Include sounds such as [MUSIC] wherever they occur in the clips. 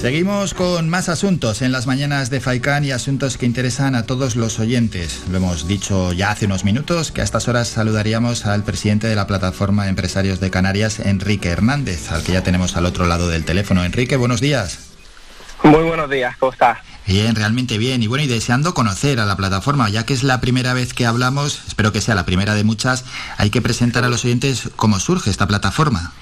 Seguimos con más asuntos en las mañanas de Faicán y asuntos que interesan a todos los oyentes. Lo hemos dicho ya hace unos minutos que a estas horas saludaríamos al presidente de la plataforma Empresarios de Canarias, Enrique Hernández, al que ya tenemos al otro lado del teléfono. Enrique, buenos días. Muy buenos días, ¿cómo estás? Bien, realmente bien. Y bueno, y deseando conocer a la plataforma, ya que es la primera vez que hablamos, espero que sea la primera de muchas, hay que presentar a los oyentes cómo surge esta plataforma.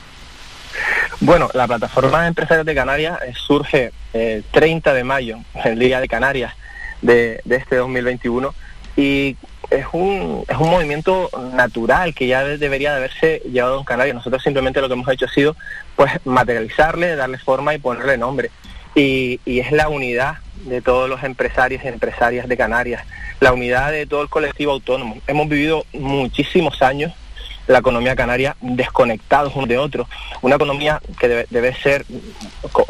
Bueno, la plataforma de empresarios de Canarias eh, surge el 30 de mayo, el Día de Canarias de, este 2021, y es un, es un movimiento natural que ya debería de haberse llevado en Canarias. Nosotros simplemente lo que hemos hecho ha sido pues materializarle, darle forma y ponerle nombre. Y, y es la unidad de todos los empresarios y empresarias de Canarias, la unidad de todo el colectivo autónomo. Hemos vivido muchísimos años la economía canaria desconectados uno de otro. Una economía que debe, ser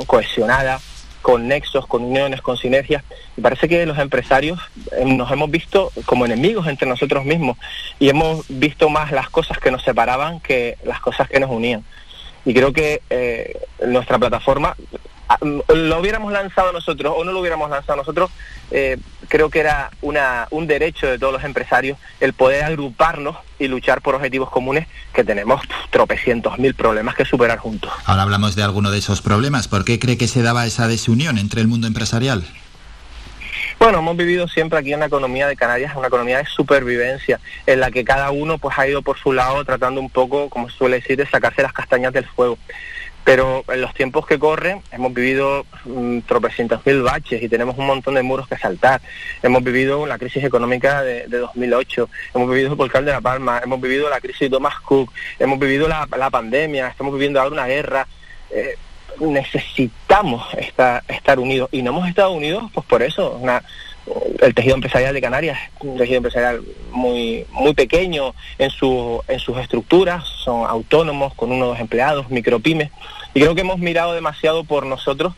cohesionada, con nexos, con uniones, con sinergias. Y parece que los empresarios eh, nos hemos visto como enemigos entre nosotros mismos y hemos visto más las cosas que nos separaban que las cosas que nos unían. Y creo que eh, nuestra plataforma lo hubiéramos lanzado nosotros o no lo hubiéramos lanzado nosotros, eh, creo que era una, un derecho de todos los empresarios el poder agruparnos y luchar por objetivos comunes que tenemos tropecientos mil problemas que superar juntos. Ahora hablamos de alguno de esos problemas. ¿Por qué cree que se daba esa desunión entre el mundo empresarial? Bueno, hemos vivido siempre aquí en la economía de Canarias, una economía de supervivencia, en la que cada uno pues ha ido por su lado tratando un poco, como se suele decir, de sacarse las castañas del fuego. Pero en los tiempos que corren hemos vivido mm, tropecientos mil baches y tenemos un montón de muros que saltar. Hemos vivido la crisis económica de, 2008, hemos vivido el volcán de La Palma, hemos vivido la crisis de Thomas Cook, hemos vivido la, pandemia, estamos viviendo ahora una guerra. Eh, necesitamos estar, estar unidos y no hemos estado unidos pues por eso. Una, el tejido empresarial de Canarias un tejido empresarial muy muy pequeño en su en sus estructuras. Son autónomos con uno o dos empleados micropymes. Y creo que hemos mirado demasiado por nosotros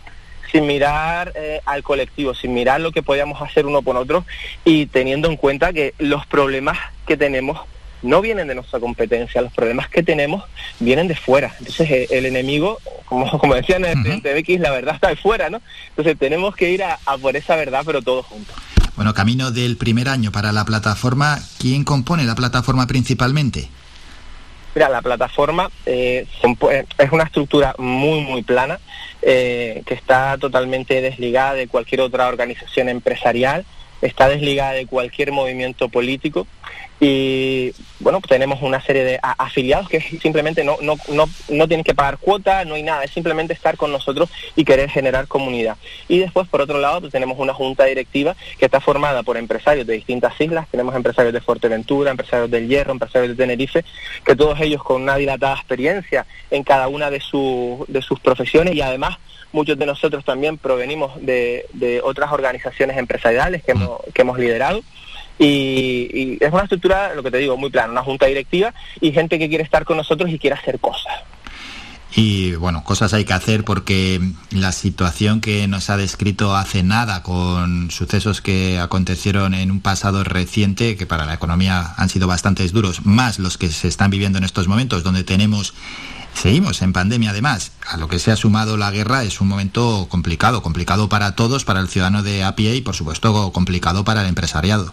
sin mirar eh, al colectivo sin mirar lo que podíamos hacer uno por otro y teniendo en cuenta que los problemas que tenemos no vienen de nuestra competencia, los problemas que tenemos vienen de fuera. Entonces eh, el, enemigo, como, [LAUGHS] como decían en el TVX, la verdad está de fuera, ¿no? Entonces tenemos que ir a, por esa verdad, pero todos juntos. Bueno, camino del primer año para la plataforma, ¿quién compone la plataforma principalmente? Mira, la plataforma eh, eh, es una estructura muy, muy plana, que está totalmente desligada de cualquier otra organización empresarial, está desligada de cualquier movimiento político y bueno, pues tenemos una serie de afiliados que simplemente no, no, no, no tienen que pagar cuota, no hay nada, es simplemente estar con nosotros y querer generar comunidad. Y después, por otro lado, pues tenemos una junta directiva que está formada por empresarios de distintas islas, tenemos empresarios de Fuerteventura, empresarios del Hierro, empresarios de Tenerife, que todos ellos con una dilatada experiencia en cada una de, de sus profesiones y además muchos de nosotros también provenimos de, de otras organizaciones empresariales que hemos, que hemos liderado. Y, es una estructura, lo que te digo, muy plana, una junta directiva y gente que quiere estar con nosotros y quiere hacer cosas. Y bueno, cosas hay que hacer porque la situación que nos ha descrito hace nada con sucesos que acontecieron en un pasado reciente, que para la economía han sido bastante duros, más los que se están viviendo en estos momentos, donde tenemos, seguimos en pandemia además, a lo que se ha sumado la guerra, es un momento complicado, complicado para todos, para el ciudadano de a y por supuesto complicado para el empresariado.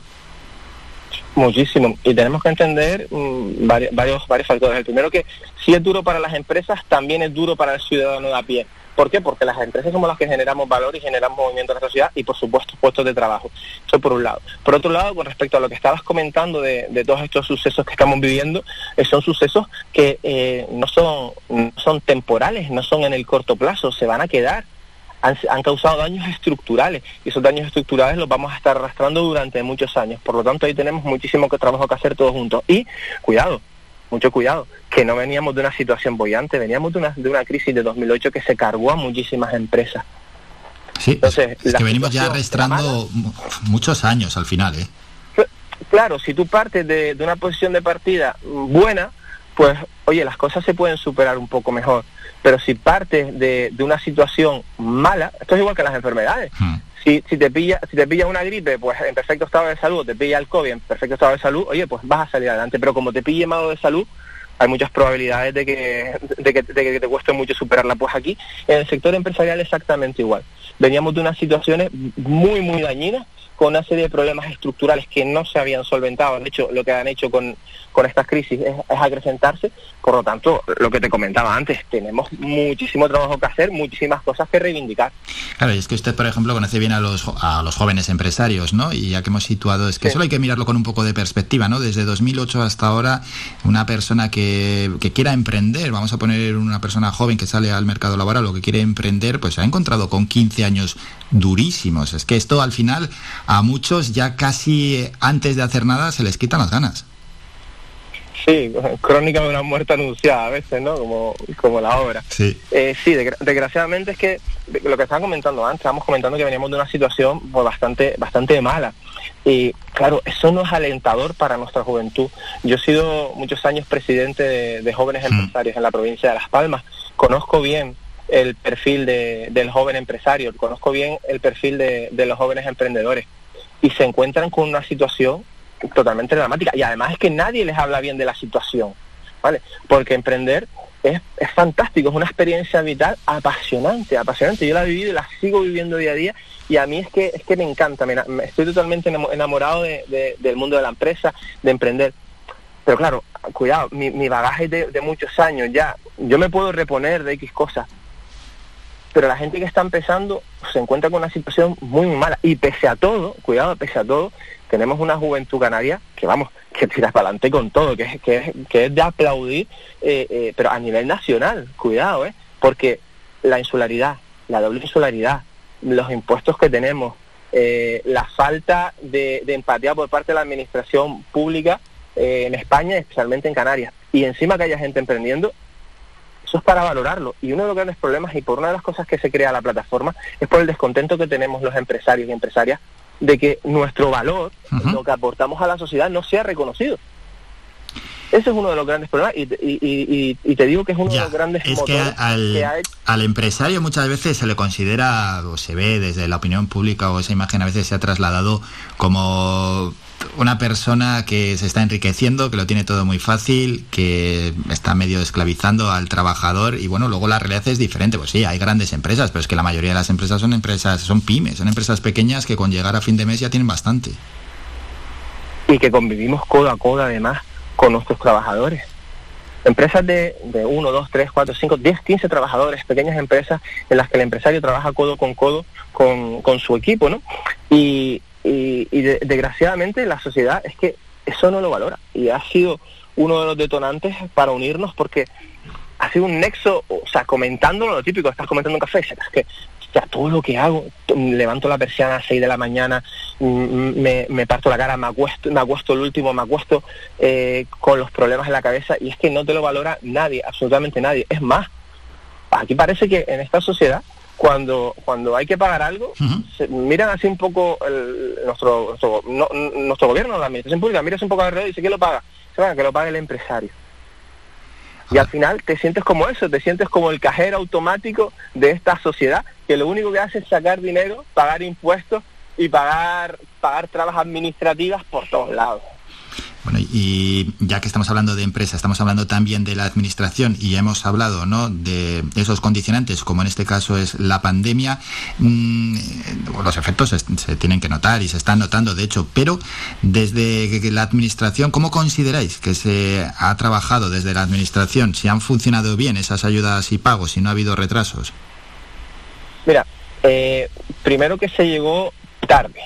Muchísimo. Y tenemos que entender mm, varios, varios, varios factores. El primero que si es duro para las empresas, también es duro para el ciudadano de a pie. ¿Por qué? Porque las empresas somos las que generamos valor y generamos movimiento en la sociedad y, por supuesto, puestos de trabajo. Eso por un lado. Por otro lado, con respecto a lo que estabas comentando de, todos estos sucesos que estamos viviendo, eh, son sucesos que eh, no, son, no son temporales, no son en el corto plazo, se van a quedar han, causado daños estructurales y esos daños estructurales los vamos a estar arrastrando durante muchos años. Por lo tanto, ahí tenemos muchísimo trabajo que hacer todos juntos. Y cuidado, mucho cuidado, que no veníamos de una situación bollante, veníamos de una, de una crisis de 2008 que se cargó a muchísimas empresas. Sí, Entonces, es que venimos ya arrastrando muchos años al final, ¿eh? Claro, si tú partes de, de una posición de partida buena, pues oye, las cosas se pueden superar un poco mejor. Pero si partes de, una situación mala, esto es igual que las enfermedades. Hmm. Si, si, te pilla si te pilla una gripe, pues en perfecto estado de salud, te pilla el COVID en perfecto estado de salud, oye, pues vas a salir adelante. Pero como te pille malo de salud, hay muchas probabilidades de que, de que, de que te cueste mucho superarla. Pues aquí, en el sector empresarial exactamente igual. Veníamos de unas situaciones muy, muy dañinas con una serie de problemas estructurales que no se habían solventado. De hecho, lo que han hecho con, con estas crisis es, acrecentarse. Por lo tanto, lo que te comentaba antes, tenemos muchísimo trabajo que hacer, muchísimas cosas que reivindicar. Claro, y es que usted, por ejemplo, conoce bien a los, a los jóvenes empresarios, ¿no? Y ya que hemos situado, es que solo hay que mirarlo con un poco de perspectiva, ¿no? Desde 2008 hasta ahora, una persona que, que quiera emprender, vamos a poner una persona joven que sale al mercado laboral o que quiere emprender, pues se ha encontrado con 15 años durísimos. Es que esto al final a muchos ya casi antes de hacer nada se les quitan las ganas. Sí, crónica de una muerte anunciada a veces, ¿no? Como, como la obra. Sí, eh, sí desgraciadamente es que lo que estaban comentando antes, estábamos comentando que veníamos de una situación pues, bastante, bastante mala. Y claro, eso no es alentador para nuestra juventud. Yo he sido muchos años presidente de, jóvenes hmm. empresarios en la provincia de Las Palmas. Conozco bien el perfil de, del joven empresario, conozco bien el perfil de, de los jóvenes emprendedores y se encuentran con una situación totalmente dramática. Y además es que nadie les habla bien de la situación, ¿vale? Porque emprender es, es, fantástico, es una experiencia vital apasionante, apasionante. Yo la he vivido y la sigo viviendo día a día y a mí es que, es que me encanta, me, estoy totalmente enamorado de, del mundo de la empresa, de emprender. Pero claro, cuidado, mi, mi bagaje de, de muchos años ya, yo me puedo reponer de X cosas, pero la gente que está empezando se encuentra con una situación muy mala y pese a todo, cuidado, pese a todo, tenemos una juventud canaria que vamos, [LAUGHS] que tira para adelante con todo, que es, que es, de aplaudir, eh, eh, pero a nivel nacional, cuidado, ¿eh? porque la insularidad, la doble insularidad, los impuestos que tenemos, eh, la falta de, de, empatía por parte de la administración pública en España, especialmente en Canarias, y encima que haya gente emprendiendo, eso es para valorarlo. Y uno de los grandes problemas, y por una de las cosas que se crea la plataforma, es por el descontento que tenemos los empresarios y empresarias de que nuestro valor, lo que aportamos a la sociedad, no sea reconocido. Ese es uno de los grandes problemas y, te digo que es uno de los grandes es que al, al empresario muchas veces se le considera o se ve desde la opinión pública o esa imagen a veces se ha trasladado como una persona que se está enriqueciendo, que lo tiene todo muy fácil, que está medio esclavizando al trabajador y bueno, luego la realidad es diferente. Pues sí, hay grandes empresas, pero es que la mayoría de las empresas son empresas, son pymes, son empresas pequeñas que con llegar a fin de mes ya tienen bastante. Y que convivimos codo a codo además con nuestros trabajadores. Empresas de, de 1, 2, 3, 4, 5, 10, 15 trabajadores, pequeñas empresas en las que el empresario trabaja codo con codo con, con su equipo, ¿no? Y, y, desgraciadamente la sociedad es que eso no lo valora y ha sido uno de los detonantes para unirnos porque ha sido un nexo, o sea, comentándolo lo típico, estás comentando un café, es que ya todo lo que hago, levanto la persiana a 6 de la mañana, mm, mm, me, me, parto la cara, me acuesto, me acuesto el último, me acuesto eh, con los problemas en la cabeza y es que no te lo valora nadie, absolutamente nadie. Es más, aquí parece que en esta sociedad cuando cuando hay que pagar algo, miran así un poco el, nuestro nuestro, no, nuestro gobierno, la administración pública, miras un poco alrededor y dice, ¿quién lo paga? Se va, que lo pague el empresario. Y al final te sientes como eso, te sientes como el cajero automático de esta sociedad, que lo único que hace es sacar dinero, pagar impuestos y pagar, pagar trabas administrativas por todos lados. Bueno, y ya que estamos hablando de empresa, estamos hablando también de la administración y hemos hablado ¿no? de esos condicionantes, como en este caso es la pandemia. Mm, los efectos se, tienen que notar y se están notando, de hecho, pero desde la administración, ¿cómo consideráis que se ha trabajado desde la administración? ¿Si han funcionado bien esas ayudas y pagos, si no ha habido retrasos? Mira, eh, primero que se llegó tarde,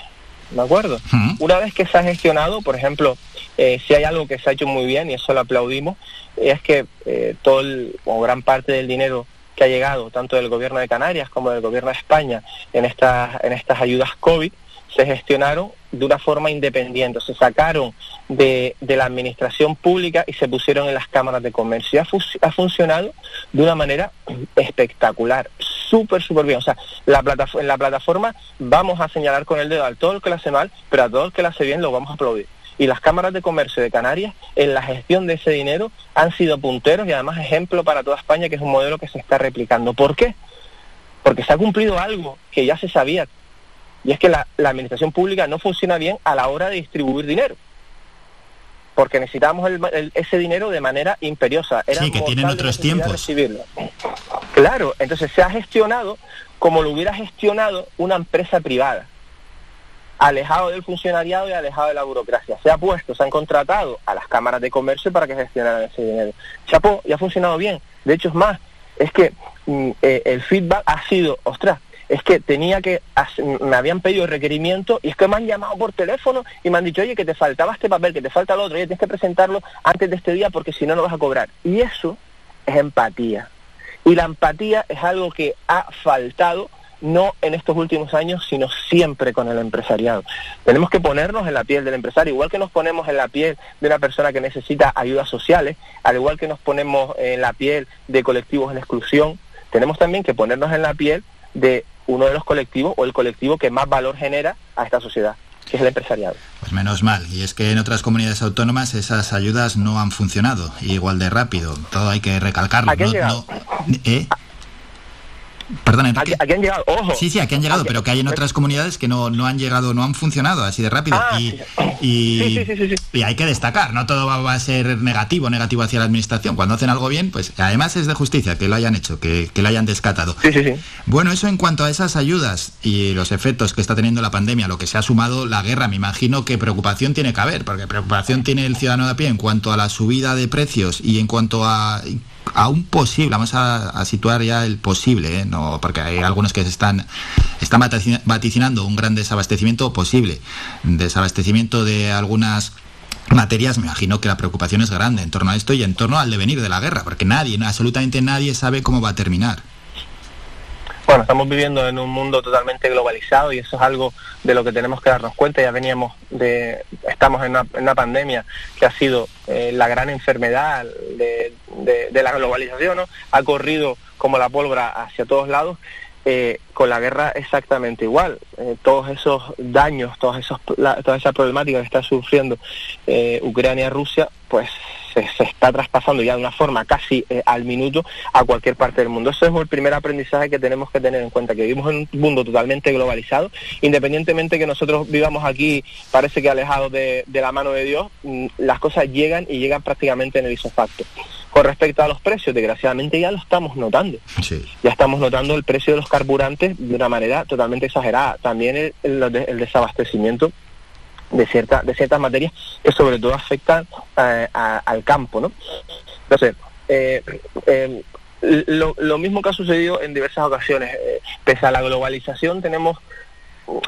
¿de acuerdo? Una vez que se ha gestionado, por ejemplo, eh, si hay algo que se ha hecho muy bien, y eso lo aplaudimos, es que eh, todo o gran parte del dinero que ha llegado, tanto del gobierno de Canarias como del gobierno de España, en estas, en estas ayudas COVID, se gestionaron de una forma independiente, se sacaron de, la administración pública y se pusieron en las cámaras de comercio. Ha, ha funcionado de una manera espectacular, súper, súper bien. O sea, la en la plataforma vamos a señalar con el dedo a todo el que lo hace mal, pero a todo el que lo hace bien lo vamos a aplaudir. y las cámaras de comercio de Canarias en la gestión de ese dinero han sido punteros y además ejemplo para toda España, que es un modelo que se está replicando. ¿Por qué? Porque se ha cumplido algo que ya se sabía, y es que la, administración pública no funciona bien a la hora de distribuir dinero porque necesitamos ese dinero de manera imperiosa. sí, que tienen otros tiempos. Recibirlo. Claro, entonces se ha gestionado como lo hubiera gestionado una empresa privada, alejado del funcionariado y alejado de la burocracia. Se ha puesto, se han contratado a las cámaras de comercio para que gestionaran ese dinero. Chapó, y ha funcionado bien. De hecho, es más, es que mm, eh, el feedback ha sido, ostras, es que tenía que, me habían pedido requerimiento y es que me han llamado por teléfono y me han dicho, oye, que te faltaba este papel, que te falta el otro, oye, tienes que presentarlo antes de este día porque si no, no vas a cobrar. Y eso es empatía. Y la empatía es algo que ha faltado no en estos últimos años, sino siempre con el empresariado. Tenemos que ponernos en la piel del empresario, igual que nos ponemos en la piel de una persona que necesita ayudas sociales, al igual que nos ponemos en la piel de colectivos en exclusión, tenemos también que ponernos en la piel de uno de los colectivos o el colectivo que más valor genera a esta sociedad que es el empresariado. Pues menos mal, y es que en otras comunidades autónomas esas ayudas no han funcionado igual de rápido, todo hay que recalcarlo. no, ¿eh? Perdón, Aquí, han llegado, ojo. Sí, sí, aquí han llegado, pero que hay en otras comunidades que no, no han llegado, no han funcionado así de rápido. Ah, y, y, hay que destacar, no todo va, a ser negativo, negativo hacia la administración. Cuando hacen algo bien, pues además es de justicia que lo hayan hecho, que, que lo hayan descatado. Sí, sí, sí. Bueno, eso en cuanto a esas ayudas y los efectos que está teniendo la pandemia, lo que se ha sumado la guerra, me imagino que preocupación tiene que haber, porque preocupación tiene el ciudadano de a pie en cuanto a la subida de precios y en cuanto a a un posible, vamos a, situar ya el posible, ¿eh? no, porque hay algunos que se están, están vaticinando un gran desabastecimiento posible, desabastecimiento de algunas materias, me imagino que la preocupación es grande en torno a esto y en torno al devenir de la guerra, porque nadie, absolutamente nadie sabe cómo va a terminar. Bueno, estamos viviendo en un mundo totalmente globalizado y eso es algo de lo que tenemos que darnos cuenta. Ya veníamos de, estamos en una, pandemia que ha sido eh, la gran enfermedad de, la globalización, ¿no? Ha corrido como la pólvora hacia todos lados. Eh, con la guerra exactamente igual. Eh, todos esos daños, todos esos, toda esa problemática que está sufriendo Ucrania y Rusia, pues se, está traspasando ya de una forma casi eh, al minuto a cualquier parte del mundo. Eso es el primer aprendizaje que tenemos que tener en cuenta, que vivimos en un mundo totalmente globalizado, independientemente que nosotros vivamos aquí, parece que alejados de, la mano de Dios, mm, las cosas llegan y llegan prácticamente en el isofacto. Con respecto a los precios, desgraciadamente ya lo estamos notando. Ya estamos notando el precio de los carburantes de una manera totalmente exagerada. También el desabastecimiento de, cierta, de ciertas materias que sobre todo afectan eh, al campo. ¿no? Entonces, eh, eh, lo, mismo que ha sucedido en diversas ocasiones. pese a la globalización tenemos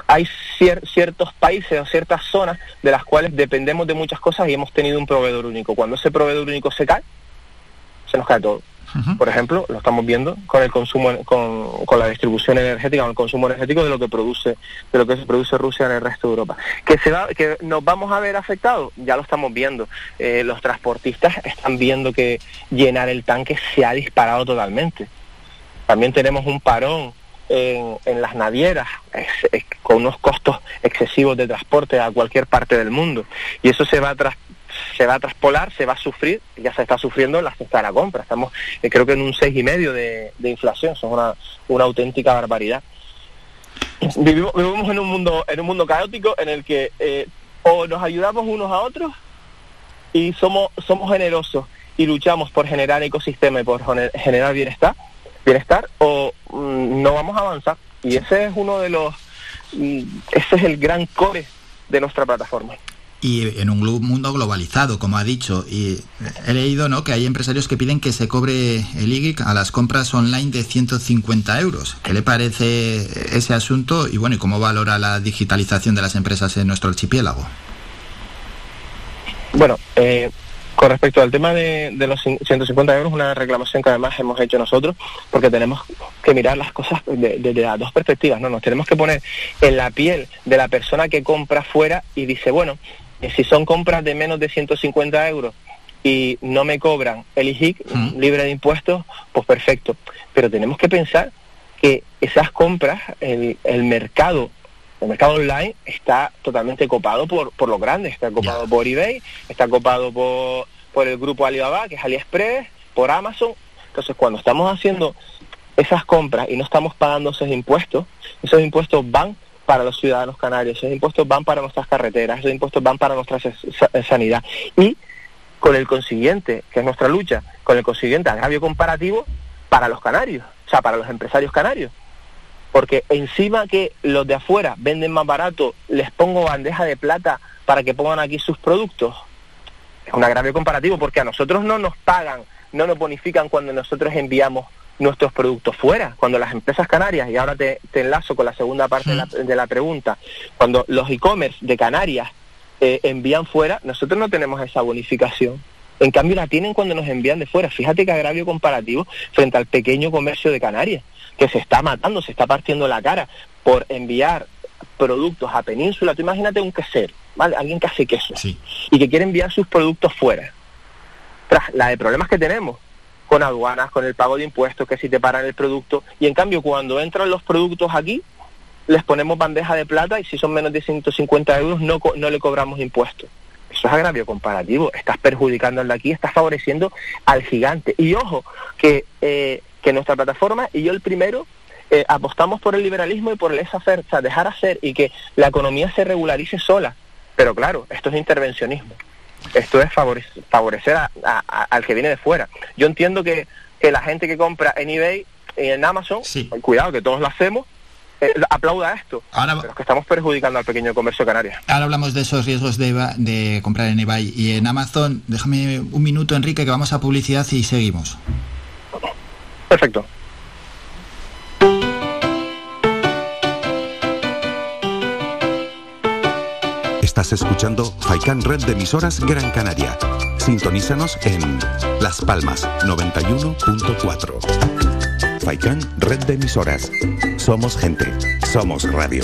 hay ciertos países o ciertas zonas de las cuales dependemos de muchas cosas y hemos tenido un proveedor único. Cuando ese proveedor único se cae, se nos cae todo. Por ejemplo, lo estamos viendo con el consumo, con, la distribución energética, con el consumo energético de lo que produce, de lo que se produce Rusia en el resto de Europa. Que se va, que nos vamos a ver afectados, ya lo estamos viendo. Eh, los transportistas están viendo que llenar el tanque se ha disparado totalmente. También tenemos un parón en, en, las navieras con unos costos excesivos de transporte a cualquier parte del mundo y eso se va a tras, se va a traspolar, se va a sufrir, ya se está sufriendo en la cesta de la compra. Estamos eh, creo que en un seis y medio de, inflación, son una, una auténtica barbaridad. Vivimos, vivimos, en un mundo en un mundo caótico en el que eh, o nos ayudamos unos a otros y somos somos generosos y luchamos por generar ecosistema y por generar bienestar bienestar o mm, no vamos a avanzar y ese es uno de los mm, ese es el gran core de nuestra plataforma y en un mundo globalizado, como ha dicho. Y he leído ¿no? que hay empresarios que piden que se cobre el IGIC a las compras online de 150 euros. ¿Qué le parece ese asunto y bueno, y cómo valora la digitalización de las empresas en nuestro archipiélago? Bueno, eh, con respecto al tema de, los 150 euros, una reclamación que además hemos hecho nosotros, porque tenemos que mirar las cosas desde las dos perspectivas, ¿no? Nos tenemos que poner en la piel de la persona que compra fuera y dice, bueno, si son compras de menos de 150 euros y no me cobran el IJIC libre de impuestos, pues perfecto. Pero tenemos que pensar que esas compras, el, el mercado El mercado online está totalmente copado por, por los grandes, está copado por eBay, está copado por, por el grupo Alibaba, que es AliExpress, por Amazon. Entonces, cuando estamos haciendo esas compras y no estamos pagando esos impuestos, esos impuestos van para los ciudadanos canarios, esos impuestos van para nuestras carreteras, esos impuestos van para nuestra sanidad. Y con el consiguiente, que es nuestra lucha, con el consiguiente agravio comparativo para los canarios, o sea, para los empresarios canarios. Porque encima que los de afuera venden más barato, les pongo bandeja de plata para que pongan aquí sus productos. Es un agravio comparativo porque a nosotros no nos pagan, no nos bonifican cuando nosotros enviamos nuestros productos fuera. Cuando las empresas canarias, y ahora te, enlazo con la segunda parte de, la, pregunta, cuando los e-commerce de Canarias eh, envían fuera, nosotros no tenemos esa bonificación. En cambio la tienen cuando nos envían de fuera. Fíjate que agravio comparativo frente al pequeño comercio de Canarias, que se está matando, se está partiendo la cara por enviar productos a Península. Tú imagínate un quesero, ¿vale? Alguien que hace queso y que quiere enviar sus productos fuera. Tras la de problemas que tenemos con aduanas, con el pago de impuestos, que si te paran el producto. Y en cambio, cuando entran los productos aquí, les ponemos bandeja de plata y si son menos de 150 euros no, no le cobramos impuestos. Eso es agravio comparativo. Estás perjudicando al de aquí, estás favoreciendo al gigante. Y ojo, que, eh, que nuestra plataforma, y yo el primero, eh, apostamos por el liberalismo y por el esa dejar hacer y que la economía se regularice sola. Pero claro, esto es intervencionismo. Esto es favorecer, al que viene de fuera. Yo entiendo que, la gente que compra en eBay y en Amazon, cuidado que todos lo hacemos, eh, aplauda esto. Ahora, pero es que estamos perjudicando al pequeño comercio canario. Ahora hablamos de esos riesgos de, de comprar en eBay y en Amazon. Déjame un minuto, Enrique, que vamos a publicidad y seguimos. Perfecto. Estás escuchando Faikan Red de emisoras Gran Canaria. Sintonízanos en Las Palmas 91.4. Faikan Red de emisoras. Somos gente. Somos radio.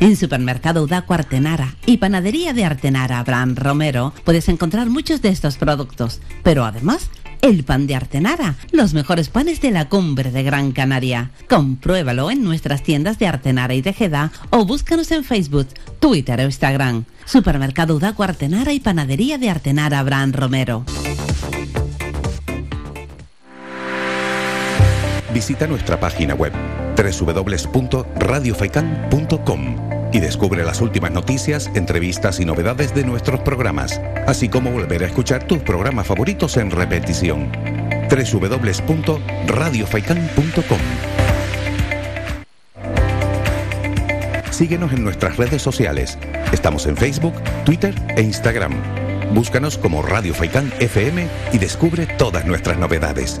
En Supermercado Udaco Artenara y Panadería de Artenara Abraham Romero puedes encontrar muchos de estos productos, pero además el pan de Artenara, los mejores panes de la cumbre de Gran Canaria. Compruébalo en nuestras tiendas de Artenara y Tejeda o búscanos en Facebook, Twitter o Instagram. Supermercado Udaco Artenara y Panadería de Artenara Abraham Romero. Visita nuestra página web www.radiofaikan.com y descubre las últimas noticias, entrevistas y novedades de nuestros programas, así como volver a escuchar tus programas favoritos en repetición. www.radiofaikan.com Síguenos en nuestras redes sociales. Estamos en Facebook, Twitter e Instagram. Búscanos como Radio Faikán FM y descubre todas nuestras novedades.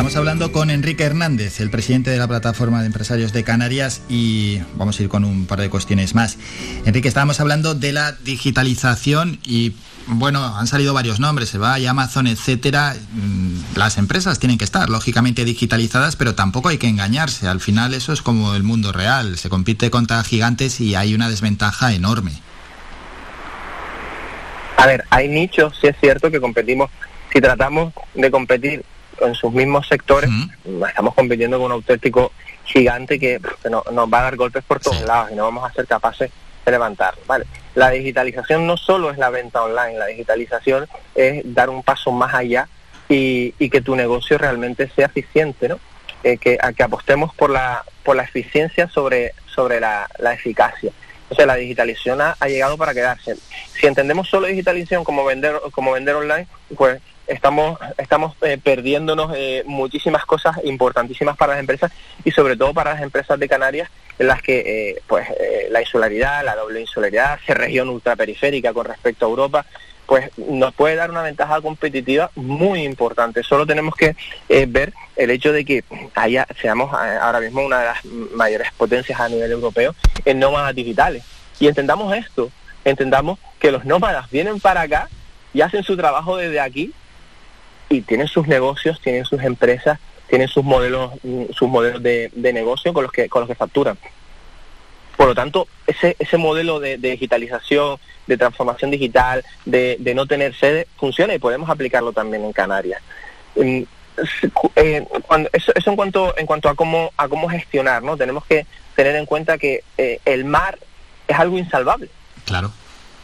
Estamos hablando con Enrique Hernández, el presidente de la plataforma de empresarios de Canarias y vamos a ir con un par de cuestiones más. Enrique, estábamos hablando de la digitalización y bueno, han salido varios nombres, va Amazon, etcétera. Mm, las empresas tienen que estar, lógicamente, digitalizadas, pero tampoco hay que engañarse. Al final eso es como el mundo real. Se compite contra gigantes y hay una desventaja enorme. A ver, hay nichos, sí es cierto que competimos. Si tratamos de competir en sus mismos sectores, estamos compitiendo con un auténtico gigante que, nos va a dar golpes por todos lados y no vamos a ser capaces de levantar. Vale. La digitalización no solo es la venta online, la digitalización es dar un paso más allá y, que tu negocio realmente sea eficiente, ¿no? Eh, que, a que apostemos por la, por la eficiencia sobre, sobre la, eficacia. O sea, la digitalización ha, llegado para quedarse. Si entendemos solo digitalización como vender, como vender online, pues estamos, estamos eh, perdiéndonos eh, muchísimas cosas importantísimas para las empresas y sobre todo para las empresas de Canarias en las que eh, pues la insularidad, la doble insularidad, ser región ultraperiférica con respecto a Europa, pues nos puede dar una ventaja competitiva muy importante. Solo tenemos que eh, ver el hecho de que haya, seamos eh, ahora mismo una de las mayores potencias a nivel europeo en nómadas digitales. Y entendamos esto, entendamos que los nómadas vienen para acá y hacen su trabajo desde aquí y tienen sus negocios, tienen sus empresas, tienen sus modelos, mm, sus modelos de, de negocio con los que con los que facturan. Por lo tanto, ese, ese modelo de, digitalización, de transformación digital, de, no tener sede, funciona y podemos aplicarlo también en Canarias. Mm, eh, eso, en cuanto en cuanto a cómo a cómo gestionar, ¿no? Tenemos que tener en cuenta que eh, el mar es algo insalvable. Claro.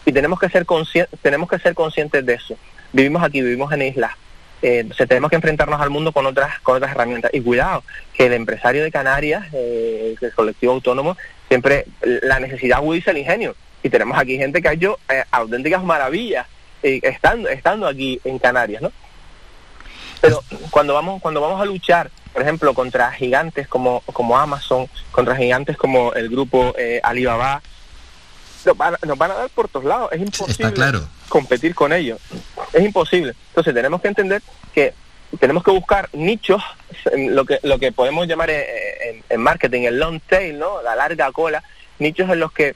Y tenemos que ser tenemos que ser conscientes de eso. Vivimos aquí, vivimos en islas. Eh, tenemos que enfrentarnos al mundo con otras con otras herramientas. Y cuidado, que el empresario de Canarias, eh, el colectivo autónomo, siempre la necesidad agudiza el ingenio. Y tenemos aquí gente que ha hecho eh, auténticas maravillas eh, estando, estando aquí en Canarias, ¿no? Pero cuando vamos, cuando vamos a luchar, por ejemplo, contra gigantes como, como Amazon, contra gigantes como el grupo eh, Alibaba, nos van, nos van, a dar por todos lados. Es imposible competir con ellos. Es imposible. Entonces tenemos que entender que tenemos que buscar nichos, lo que, lo que podemos llamar en, marketing el long tail, ¿no? la larga cola, nichos en los que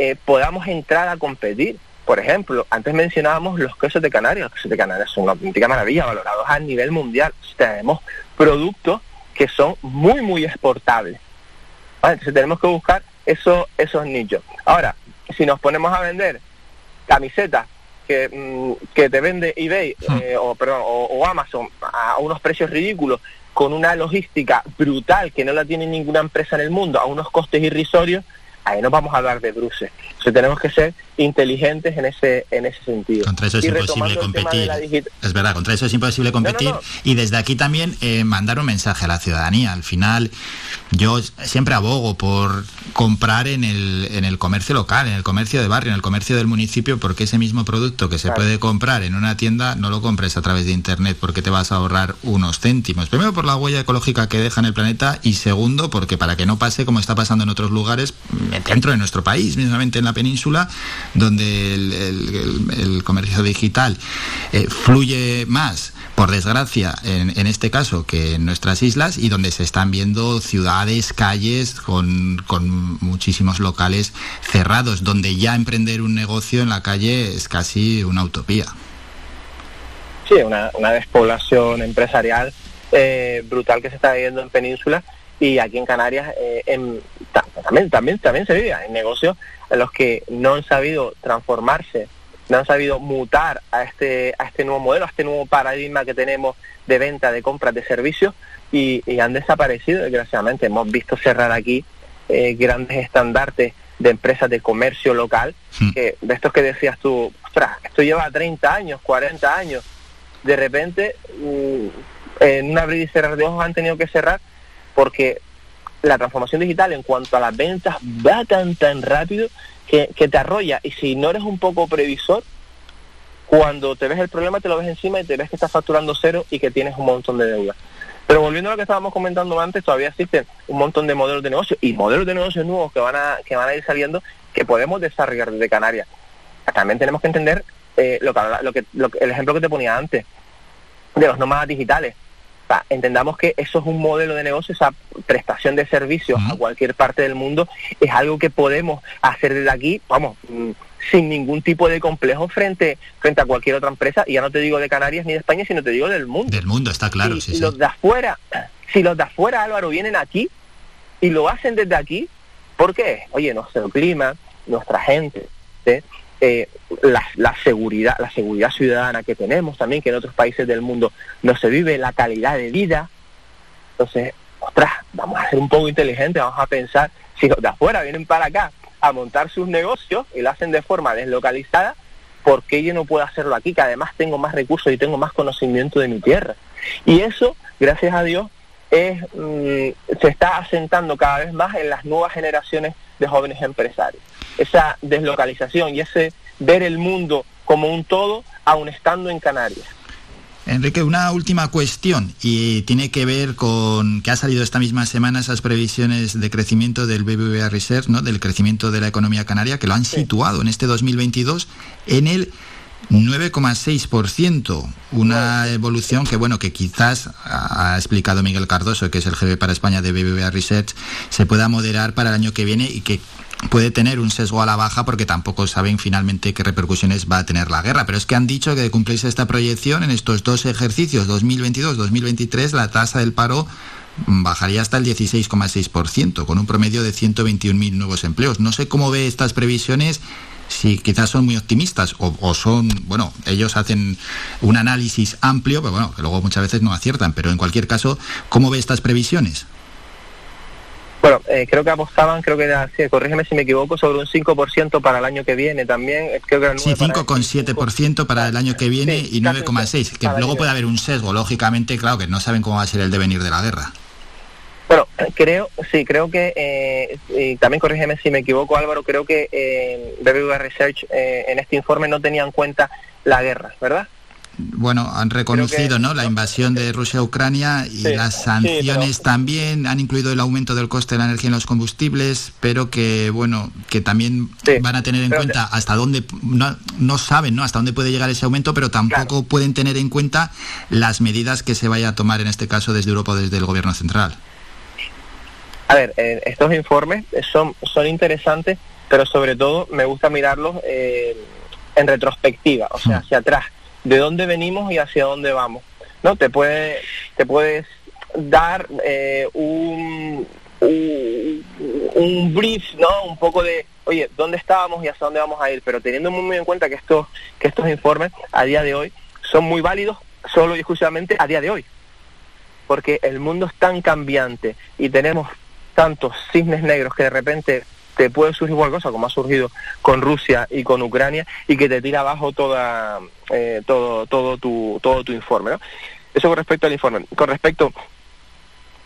eh, podamos entrar a competir. Por ejemplo, antes mencionábamos los quesos de Canarias. Los quesos de Canarias son una auténtica maravilla, valorados a nivel mundial. Tenemos productos que son muy, muy exportables. Entonces tenemos que buscar esos, esos nichos. Ahora, si nos ponemos a vender camisetas que, mm, que te vende eBay hmm. eh, o, perdón, o, Amazon a unos precios ridículos con una logística brutal que no la tiene ninguna empresa en el mundo a unos costes irrisorios, ahí no vamos a hablar de bruces. O tenemos que ser inteligentes en ese en ese sentido. Contra eso es imposible competir. Es verdad, contra eso es imposible competir. Y desde aquí también eh, mandar un mensaje a la ciudadanía. Al final, yo siempre abogo por comprar en el, en el comercio local, en el comercio de barrio, en el comercio del municipio, porque ese mismo producto que se puede comprar en una tienda no lo compres a través de Internet porque te vas a ahorrar unos céntimos. Primero por la huella ecológica que deja en el planeta y segundo porque para que no pase como está pasando en otros lugares, dentro de nuestro país, mismamente en la península, donde el, comercio digital eh, fluye más por desgracia, en, este caso, que en nuestras islas y donde se están viendo ciudades, calles con, muchísimos locales cerrados, donde ya emprender un negocio en la calle es casi una utopía. Sí, una, despoblación empresarial eh, brutal que se está viviendo en Península y aquí en Canarias eh, también, también, también se vive en negocios en los que no han sabido transformarse no han sabido mutar a este, a este nuevo modelo, a este nuevo paradigma que tenemos de venta, de compras, de servicios, y, han desaparecido, desgraciadamente. Hemos visto cerrar aquí eh, grandes estandartes de empresas de comercio local, que, de estos que decías tú, ostras, esto lleva 30 años, 40 años, de repente, mm, en un abrir y cerrar de ojos han tenido que cerrar porque la transformación digital en cuanto a las ventas va tan tan rápido que, te arrolla. Y si no eres un poco previsor, cuando te ves el problema te lo ves encima y te ves que estás facturando cero y que tienes un montón de deuda. Pero volviendo a lo que estábamos comentando antes, todavía existen un montón de modelos de negocio y modelos de negocios nuevos que van a, que van a ir saliendo que podemos desarrollar desde Canarias. También tenemos que entender eh, lo, que, lo, que, el ejemplo que te ponía antes de los nómadas digitales entendamos que eso es un modelo de negocio, esa prestación de servicios a cualquier parte del mundo es algo que podemos hacer desde aquí, vamos, mm, sin ningún tipo de complejo frente frente a cualquier otra empresa, y ya no te digo de Canarias ni de España, sino te digo del mundo. Del mundo, está claro, si los de afuera, si los de afuera, Álvaro, vienen aquí y lo hacen desde aquí, ¿por qué? Oye, nuestro clima, nuestra gente, eh, la, seguridad, la seguridad ciudadana que tenemos también, que en otros países del mundo no se vive, la calidad de vida. Entonces, ostras, vamos a ser un poco inteligentes, vamos a pensar, si los de afuera vienen para acá a montar sus negocios y lo hacen de forma deslocalizada, ¿por qué yo no puedo hacerlo aquí? Que además tengo más recursos y tengo más conocimiento de mi tierra. Y eso, gracias a Dios, es, mm, se está asentando cada vez más en las nuevas generaciones de jóvenes empresarios esa deslocalización y ese ver el mundo como un todo, aun estando en Canarias. Enrique, una última cuestión y tiene que ver con que ha salido esta misma semana esas previsiones de crecimiento del BBVA Research, ¿no? del crecimiento de la economía canaria, que lo han situado en este 2022 en el 9,6%, una evolución que bueno que quizás ha explicado Miguel Cardoso, que es el jefe para España de BBVA Research, se pueda moderar para el año que viene y que puede tener un sesgo a la baja porque tampoco saben finalmente qué repercusiones va a tener la guerra. Pero es que han dicho que de cumplirse esta proyección en estos dos ejercicios, 2022-2023, la tasa del paro bajaría hasta el 16,6%, con un promedio de 121.000 nuevos empleos. No sé cómo ve estas previsiones si quizás son muy optimistas o, son, bueno, ellos hacen un análisis amplio, pero bueno, que luego muchas veces no aciertan, pero en cualquier caso, ¿cómo ve estas previsiones? Bueno, eh, creo que apostaban, creo que era, sí, corrígeme si me equivoco, sobre un 5% para el año que viene también. Creo que sí, 5,7% para el año que viene y 9,6%, que luego puede haber un sesgo, lógicamente, claro, que no saben cómo va a ser el devenir de la guerra. Bueno, creo, sí, creo que, eh, y también corrígeme si me equivoco Álvaro, creo que eh, BBVA Research eh, en este informe no tenía en cuenta la guerra, ¿verdad? Bueno, han reconocido ¿no? la invasión de Rusia a Ucrania y las sanciones también han incluido el aumento del coste de la energía en los combustibles, pero que bueno, que también van a tener en cuenta hasta dónde no, no, saben, ¿no? hasta dónde puede llegar ese aumento, pero tampoco pueden tener en cuenta las medidas que se vaya a tomar en este caso desde Europa o desde el gobierno central. A ver, eh, estos informes son, son interesantes, pero sobre todo me gusta mirarlos eh, en retrospectiva, o sea, hacia atrás, de dónde venimos y hacia dónde vamos. ¿No? Te, puede, te puedes dar eh, un, un, brief, ¿no? Un poco de, oye, ¿dónde estábamos y hacia dónde vamos a ir? Pero teniendo muy, en cuenta que estos, que estos informes a día de hoy son muy válidos solo y exclusivamente a día de hoy. Porque el mundo es tan cambiante y tenemos tantos cisnes negros que de repente te puede surgir igual cosa como ha surgido con Rusia y con Ucrania y que te tira abajo toda eh, todo todo tu todo tu informe ¿no? eso con respecto al informe con respecto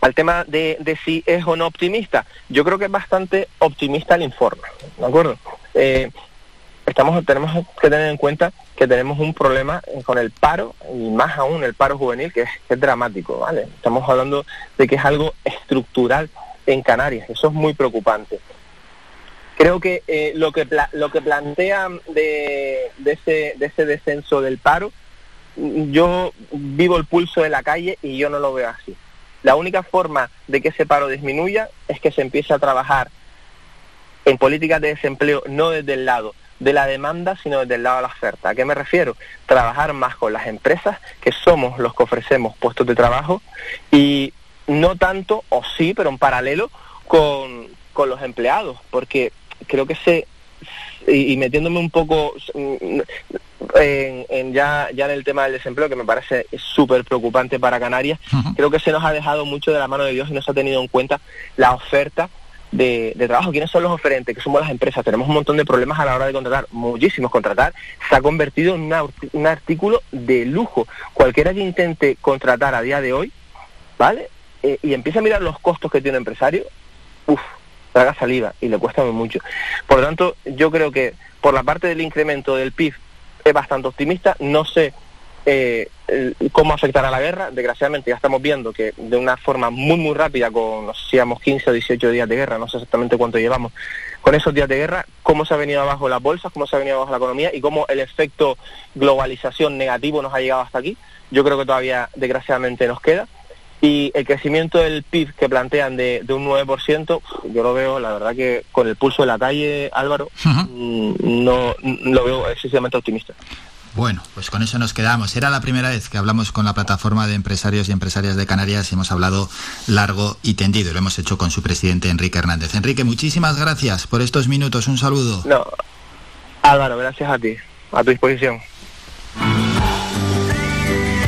al tema de, de, si es o no optimista yo creo que es bastante optimista el informe de acuerdo eh, estamos tenemos que tener en cuenta que tenemos un problema con el paro y más aún el paro juvenil que es, que es dramático vale estamos hablando de que es algo estructural en Canarias. Eso es muy preocupante. Creo que eh, lo que lo que plantean de, ese, de ese descenso del paro, yo vivo el pulso de la calle y yo no lo veo así. La única forma de que ese paro disminuya es que se empiece a trabajar en políticas de desempleo no desde el lado de la demanda, sino desde el lado de la oferta. ¿A qué me refiero? Trabajar más con las empresas, que somos los que ofrecemos puestos de trabajo, y no tanto, o sí, pero en paralelo con, con los empleados, porque creo que se, y, metiéndome un poco en, ya, ya en el tema del desempleo, que me parece súper preocupante para Canarias, creo que se nos ha dejado mucho de la mano de Dios y no se ha tenido en cuenta la oferta de, trabajo. ¿Quiénes son los oferentes? Que somos las empresas. Tenemos un montón de problemas a la hora de contratar, muchísimos contratar. Se ha convertido en un artículo de lujo. Cualquiera que intente contratar a día de hoy, ¿vale? Eh, y empieza a mirar los costos que tiene un empresario, uff, traga saliva y le cuesta muy mucho. Por lo tanto, yo creo que por la parte del incremento del PIB es bastante optimista. No sé eh, cómo afectará la guerra. Desgraciadamente ya estamos viendo que de una forma muy, muy rápida, con, no sé si 15 o 18 días de guerra, no sé exactamente cuánto llevamos, con esos días de guerra, cómo se ha venido abajo las bolsas, cómo se ha venido abajo la economía y cómo el efecto globalización negativo nos ha llegado hasta aquí. Yo creo que todavía, desgraciadamente, nos queda. Y el crecimiento del PIB que plantean de, un 9%, yo lo veo, la verdad que con el pulso de la calle, Álvaro, mm, no, lo veo excesivamente optimista. Bueno, pues con eso nos quedamos. Era la primera vez que hablamos con la plataforma de empresarios y empresarias de Canarias y hemos hablado largo y tendido. Lo hemos hecho con su presidente Enrique Hernández. Enrique, muchísimas gracias por estos minutos. Un saludo. No, Álvaro, gracias a ti. A tu disposición.